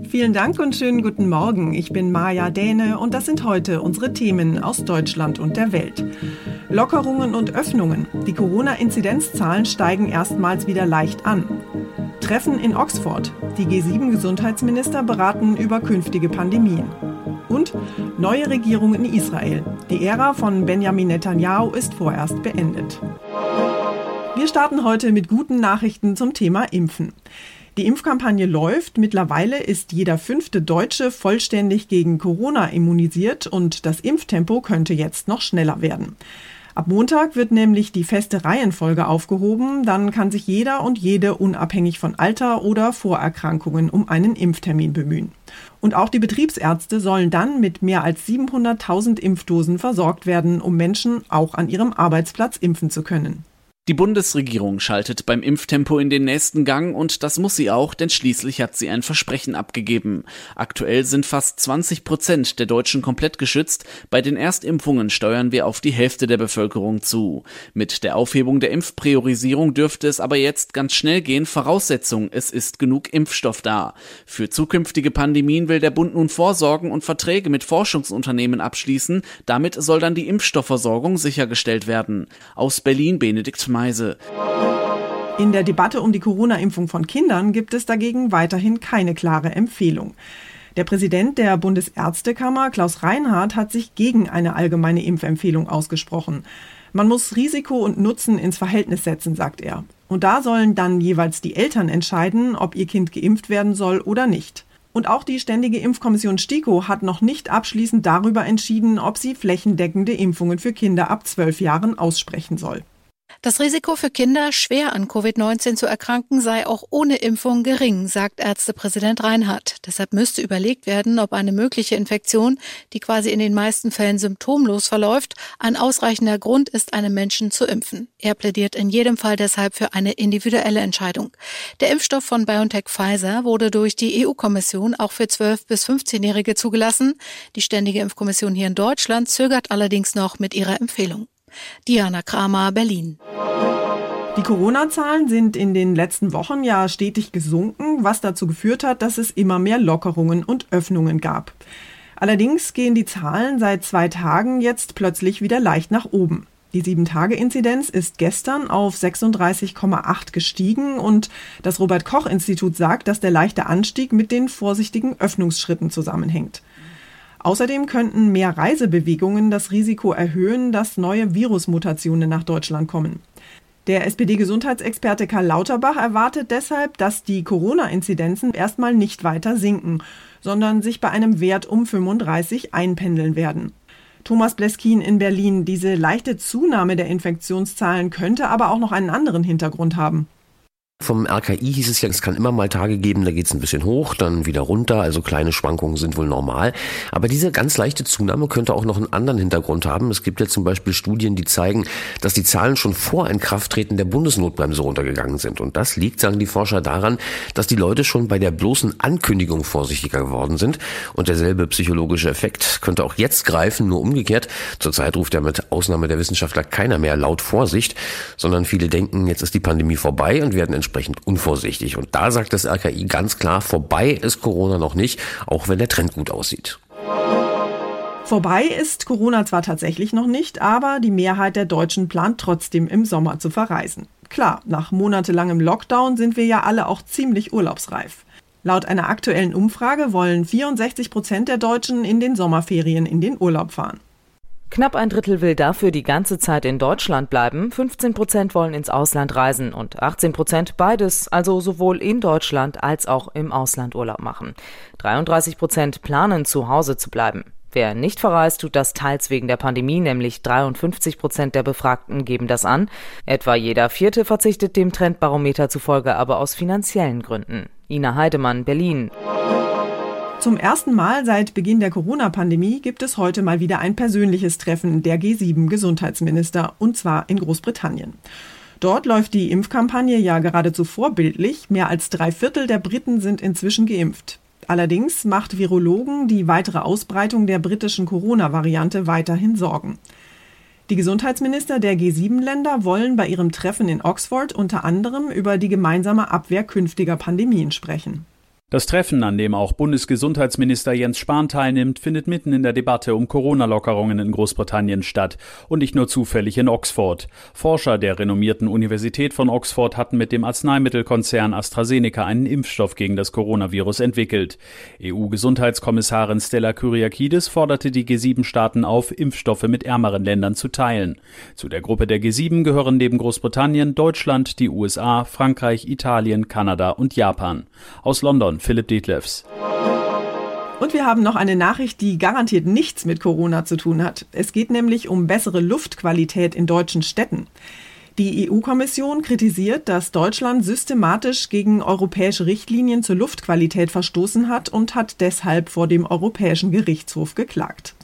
Vielen Dank und schönen guten Morgen. Ich bin Maja Däne und das sind heute unsere Themen aus Deutschland und der Welt. Lockerungen und Öffnungen. Die Corona-Inzidenzzahlen steigen erstmals wieder leicht an. Treffen in Oxford. Die G7-Gesundheitsminister beraten über künftige Pandemien. Und neue Regierung in Israel. Die Ära von Benjamin Netanyahu ist vorerst beendet. Wir starten heute mit guten Nachrichten zum Thema Impfen. Die Impfkampagne läuft. Mittlerweile ist jeder fünfte Deutsche vollständig gegen Corona immunisiert und das Impftempo könnte jetzt noch schneller werden. Ab Montag wird nämlich die feste Reihenfolge aufgehoben. Dann kann sich jeder und jede unabhängig von Alter oder Vorerkrankungen um einen Impftermin bemühen. Und auch die Betriebsärzte sollen dann mit mehr als 700.000 Impfdosen versorgt werden, um Menschen auch an ihrem Arbeitsplatz impfen zu können. Die Bundesregierung schaltet beim Impftempo in den nächsten Gang und das muss sie auch, denn schließlich hat sie ein Versprechen abgegeben. Aktuell sind fast 20 Prozent der Deutschen komplett geschützt. Bei den Erstimpfungen steuern wir auf die Hälfte der Bevölkerung zu. Mit der Aufhebung der Impfpriorisierung dürfte es aber jetzt ganz schnell gehen. Voraussetzung, es ist genug Impfstoff da. Für zukünftige Pandemien will der Bund nun vorsorgen und Verträge mit Forschungsunternehmen abschließen. Damit soll dann die Impfstoffversorgung sichergestellt werden. Aus Berlin Benedikt Meise. In der Debatte um die Corona-Impfung von Kindern gibt es dagegen weiterhin keine klare Empfehlung. Der Präsident der Bundesärztekammer, Klaus Reinhardt, hat sich gegen eine allgemeine Impfempfehlung ausgesprochen. Man muss Risiko und Nutzen ins Verhältnis setzen, sagt er. Und da sollen dann jeweils die Eltern entscheiden, ob ihr Kind geimpft werden soll oder nicht. Und auch die Ständige Impfkommission STIKO hat noch nicht abschließend darüber entschieden, ob sie flächendeckende Impfungen für Kinder ab zwölf Jahren aussprechen soll. Das Risiko für Kinder, schwer an Covid-19 zu erkranken, sei auch ohne Impfung gering, sagt Ärztepräsident Reinhardt. Deshalb müsste überlegt werden, ob eine mögliche Infektion, die quasi in den meisten Fällen symptomlos verläuft, ein ausreichender Grund ist, einen Menschen zu impfen. Er plädiert in jedem Fall deshalb für eine individuelle Entscheidung. Der Impfstoff von BioNTech Pfizer wurde durch die EU-Kommission auch für 12- bis 15-Jährige zugelassen. Die Ständige Impfkommission hier in Deutschland zögert allerdings noch mit ihrer Empfehlung. Diana Kramer, Berlin. Die Corona-Zahlen sind in den letzten Wochen ja stetig gesunken, was dazu geführt hat, dass es immer mehr Lockerungen und Öffnungen gab. Allerdings gehen die Zahlen seit zwei Tagen jetzt plötzlich wieder leicht nach oben. Die 7-Tage-Inzidenz ist gestern auf 36,8 gestiegen und das Robert Koch-Institut sagt, dass der leichte Anstieg mit den vorsichtigen Öffnungsschritten zusammenhängt. Außerdem könnten mehr Reisebewegungen das Risiko erhöhen, dass neue Virusmutationen nach Deutschland kommen. Der SPD-Gesundheitsexperte Karl Lauterbach erwartet deshalb, dass die Corona-Inzidenzen erstmal nicht weiter sinken, sondern sich bei einem Wert um 35 einpendeln werden. Thomas Bleskin in Berlin, diese leichte Zunahme der Infektionszahlen könnte aber auch noch einen anderen Hintergrund haben. Vom RKI hieß es ja, es kann immer mal Tage geben, da geht es ein bisschen hoch, dann wieder runter, also kleine Schwankungen sind wohl normal. Aber diese ganz leichte Zunahme könnte auch noch einen anderen Hintergrund haben. Es gibt ja zum Beispiel Studien, die zeigen, dass die Zahlen schon vor Inkrafttreten der Bundesnotbremse runtergegangen sind. Und das liegt, sagen die Forscher, daran, dass die Leute schon bei der bloßen Ankündigung vorsichtiger geworden sind. Und derselbe psychologische Effekt könnte auch jetzt greifen, nur umgekehrt. Zurzeit ruft ja mit Ausnahme der Wissenschaftler keiner mehr laut Vorsicht, sondern viele denken, jetzt ist die Pandemie vorbei und werden entsprechend entsprechend unvorsichtig. Und da sagt das RKI ganz klar, vorbei ist Corona noch nicht, auch wenn der Trend gut aussieht. Vorbei ist Corona zwar tatsächlich noch nicht, aber die Mehrheit der Deutschen plant trotzdem im Sommer zu verreisen. Klar, nach monatelangem Lockdown sind wir ja alle auch ziemlich urlaubsreif. Laut einer aktuellen Umfrage wollen 64 Prozent der Deutschen in den Sommerferien in den Urlaub fahren. Knapp ein Drittel will dafür die ganze Zeit in Deutschland bleiben, 15 Prozent wollen ins Ausland reisen und 18 Prozent beides, also sowohl in Deutschland als auch im Ausland Urlaub machen. 33 Prozent planen zu Hause zu bleiben. Wer nicht verreist, tut das teils wegen der Pandemie, nämlich 53 Prozent der Befragten geben das an. Etwa jeder Vierte verzichtet dem Trendbarometer zufolge aber aus finanziellen Gründen. Ina Heidemann, Berlin. Zum ersten Mal seit Beginn der Corona-Pandemie gibt es heute mal wieder ein persönliches Treffen der G7-Gesundheitsminister, und zwar in Großbritannien. Dort läuft die Impfkampagne ja geradezu vorbildlich. Mehr als drei Viertel der Briten sind inzwischen geimpft. Allerdings macht Virologen die weitere Ausbreitung der britischen Corona-Variante weiterhin Sorgen. Die Gesundheitsminister der G7-Länder wollen bei ihrem Treffen in Oxford unter anderem über die gemeinsame Abwehr künftiger Pandemien sprechen. Das Treffen, an dem auch Bundesgesundheitsminister Jens Spahn teilnimmt, findet mitten in der Debatte um Corona-Lockerungen in Großbritannien statt und nicht nur zufällig in Oxford. Forscher der renommierten Universität von Oxford hatten mit dem Arzneimittelkonzern AstraZeneca einen Impfstoff gegen das Coronavirus entwickelt. EU-Gesundheitskommissarin Stella Kyriakides forderte die G7-Staaten auf, Impfstoffe mit ärmeren Ländern zu teilen. Zu der Gruppe der G7 gehören neben Großbritannien Deutschland, die USA, Frankreich, Italien, Kanada und Japan. Aus London Philipp Dietlefs. Und wir haben noch eine Nachricht, die garantiert nichts mit Corona zu tun hat. Es geht nämlich um bessere Luftqualität in deutschen Städten. Die EU-Kommission kritisiert, dass Deutschland systematisch gegen europäische Richtlinien zur Luftqualität verstoßen hat und hat deshalb vor dem Europäischen Gerichtshof geklagt.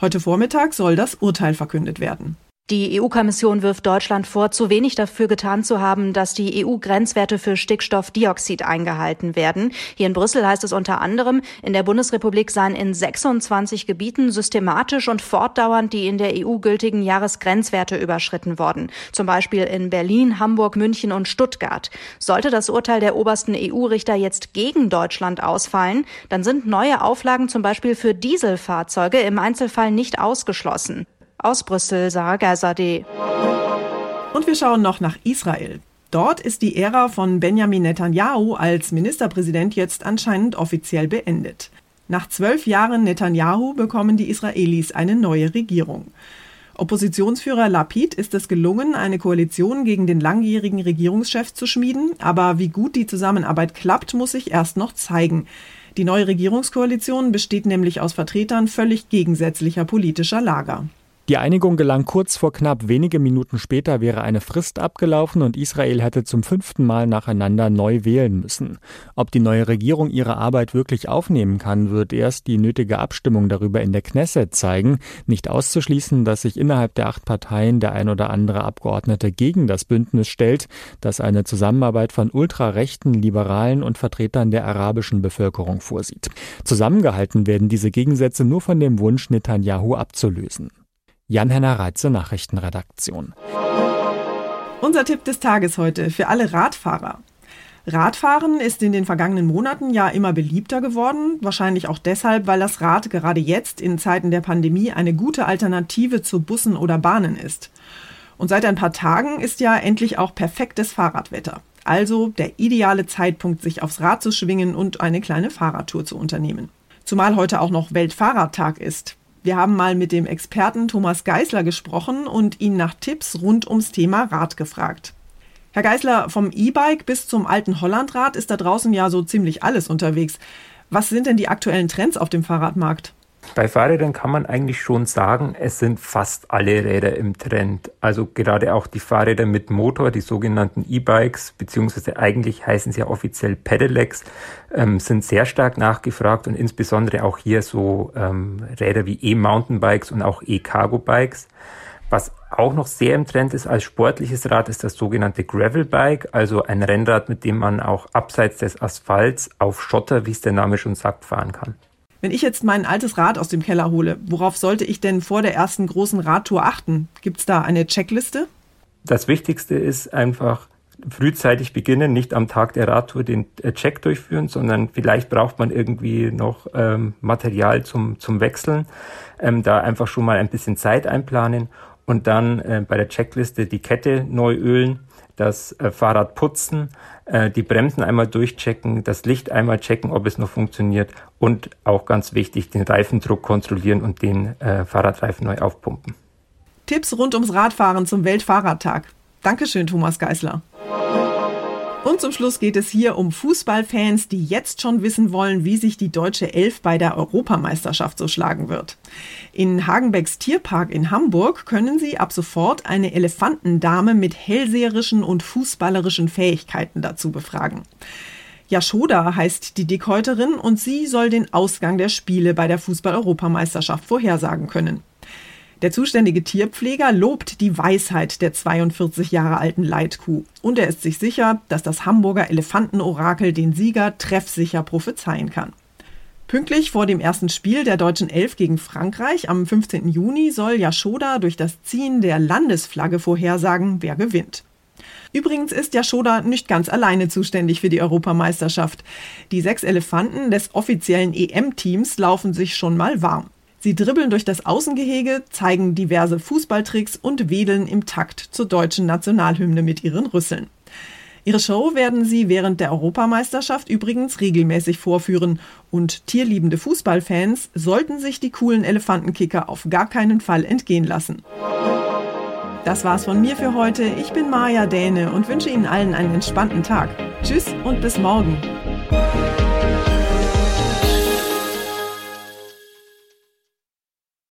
Heute Vormittag soll das Urteil verkündet werden. Die EU-Kommission wirft Deutschland vor, zu wenig dafür getan zu haben, dass die EU-Grenzwerte für Stickstoffdioxid eingehalten werden. Hier in Brüssel heißt es unter anderem, in der Bundesrepublik seien in 26 Gebieten systematisch und fortdauernd die in der EU gültigen Jahresgrenzwerte überschritten worden. Zum Beispiel in Berlin, Hamburg, München und Stuttgart. Sollte das Urteil der obersten EU-Richter jetzt gegen Deutschland ausfallen, dann sind neue Auflagen zum Beispiel für Dieselfahrzeuge im Einzelfall nicht ausgeschlossen. Aus Brüssel, Sarah Gersade. Und wir schauen noch nach Israel. Dort ist die Ära von Benjamin Netanyahu als Ministerpräsident jetzt anscheinend offiziell beendet. Nach zwölf Jahren Netanyahu bekommen die Israelis eine neue Regierung. Oppositionsführer Lapid ist es gelungen, eine Koalition gegen den langjährigen Regierungschef zu schmieden, aber wie gut die Zusammenarbeit klappt, muss sich erst noch zeigen. Die neue Regierungskoalition besteht nämlich aus Vertretern völlig gegensätzlicher politischer Lager. Die Einigung gelang kurz vor knapp wenige Minuten später wäre eine Frist abgelaufen und Israel hätte zum fünften Mal nacheinander neu wählen müssen. Ob die neue Regierung ihre Arbeit wirklich aufnehmen kann, wird erst die nötige Abstimmung darüber in der Knesset zeigen. Nicht auszuschließen, dass sich innerhalb der acht Parteien der ein oder andere Abgeordnete gegen das Bündnis stellt, das eine Zusammenarbeit von ultrarechten, Liberalen und Vertretern der arabischen Bevölkerung vorsieht. Zusammengehalten werden diese Gegensätze nur von dem Wunsch, Netanyahu abzulösen. Jan-Henner Reitze, Nachrichtenredaktion. Unser Tipp des Tages heute für alle Radfahrer. Radfahren ist in den vergangenen Monaten ja immer beliebter geworden, wahrscheinlich auch deshalb, weil das Rad gerade jetzt in Zeiten der Pandemie eine gute Alternative zu Bussen oder Bahnen ist. Und seit ein paar Tagen ist ja endlich auch perfektes Fahrradwetter. Also der ideale Zeitpunkt, sich aufs Rad zu schwingen und eine kleine Fahrradtour zu unternehmen. Zumal heute auch noch Weltfahrradtag ist. Wir haben mal mit dem Experten Thomas Geisler gesprochen und ihn nach Tipps rund ums Thema Rad gefragt. Herr Geisler, vom E-Bike bis zum alten Hollandrad ist da draußen ja so ziemlich alles unterwegs. Was sind denn die aktuellen Trends auf dem Fahrradmarkt? Bei Fahrrädern kann man eigentlich schon sagen, es sind fast alle Räder im Trend. Also gerade auch die Fahrräder mit Motor, die sogenannten E-Bikes, beziehungsweise eigentlich heißen sie ja offiziell Pedelecs, ähm, sind sehr stark nachgefragt und insbesondere auch hier so ähm, Räder wie E-Mountainbikes und auch E-Cargo-Bikes. Was auch noch sehr im Trend ist als sportliches Rad, ist das sogenannte Gravelbike, also ein Rennrad, mit dem man auch abseits des Asphalts auf Schotter, wie es der Name schon sagt, fahren kann. Wenn ich jetzt mein altes Rad aus dem Keller hole, worauf sollte ich denn vor der ersten großen Radtour achten? Gibt es da eine Checkliste? Das Wichtigste ist einfach frühzeitig beginnen, nicht am Tag der Radtour den äh, Check durchführen, sondern vielleicht braucht man irgendwie noch ähm, Material zum, zum Wechseln. Ähm, da einfach schon mal ein bisschen Zeit einplanen und dann äh, bei der Checkliste die Kette neu ölen das äh, Fahrrad putzen, äh, die Bremsen einmal durchchecken, das Licht einmal checken, ob es noch funktioniert und auch ganz wichtig, den Reifendruck kontrollieren und den äh, Fahrradreifen neu aufpumpen. Tipps rund ums Radfahren zum Weltfahrradtag. Dankeschön, Thomas Geisler. Und zum Schluss geht es hier um Fußballfans, die jetzt schon wissen wollen, wie sich die deutsche Elf bei der Europameisterschaft so schlagen wird. In Hagenbecks Tierpark in Hamburg können Sie ab sofort eine Elefantendame mit hellseherischen und fußballerischen Fähigkeiten dazu befragen. Yashoda heißt die Dickhäuterin und sie soll den Ausgang der Spiele bei der Fußball-Europameisterschaft vorhersagen können. Der zuständige Tierpfleger lobt die Weisheit der 42 Jahre alten Leitkuh und er ist sich sicher, dass das Hamburger Elefantenorakel den Sieger treffsicher prophezeien kann. Pünktlich vor dem ersten Spiel der deutschen Elf gegen Frankreich am 15. Juni soll Yashoda durch das Ziehen der Landesflagge vorhersagen, wer gewinnt. Übrigens ist Yashoda nicht ganz alleine zuständig für die Europameisterschaft. Die sechs Elefanten des offiziellen EM-Teams laufen sich schon mal warm. Sie dribbeln durch das Außengehege, zeigen diverse Fußballtricks und wedeln im Takt zur deutschen Nationalhymne mit ihren Rüsseln. Ihre Show werden sie während der Europameisterschaft übrigens regelmäßig vorführen und tierliebende Fußballfans sollten sich die coolen Elefantenkicker auf gar keinen Fall entgehen lassen. Das war's von mir für heute. Ich bin Maja Däne und wünsche Ihnen allen einen entspannten Tag. Tschüss und bis morgen.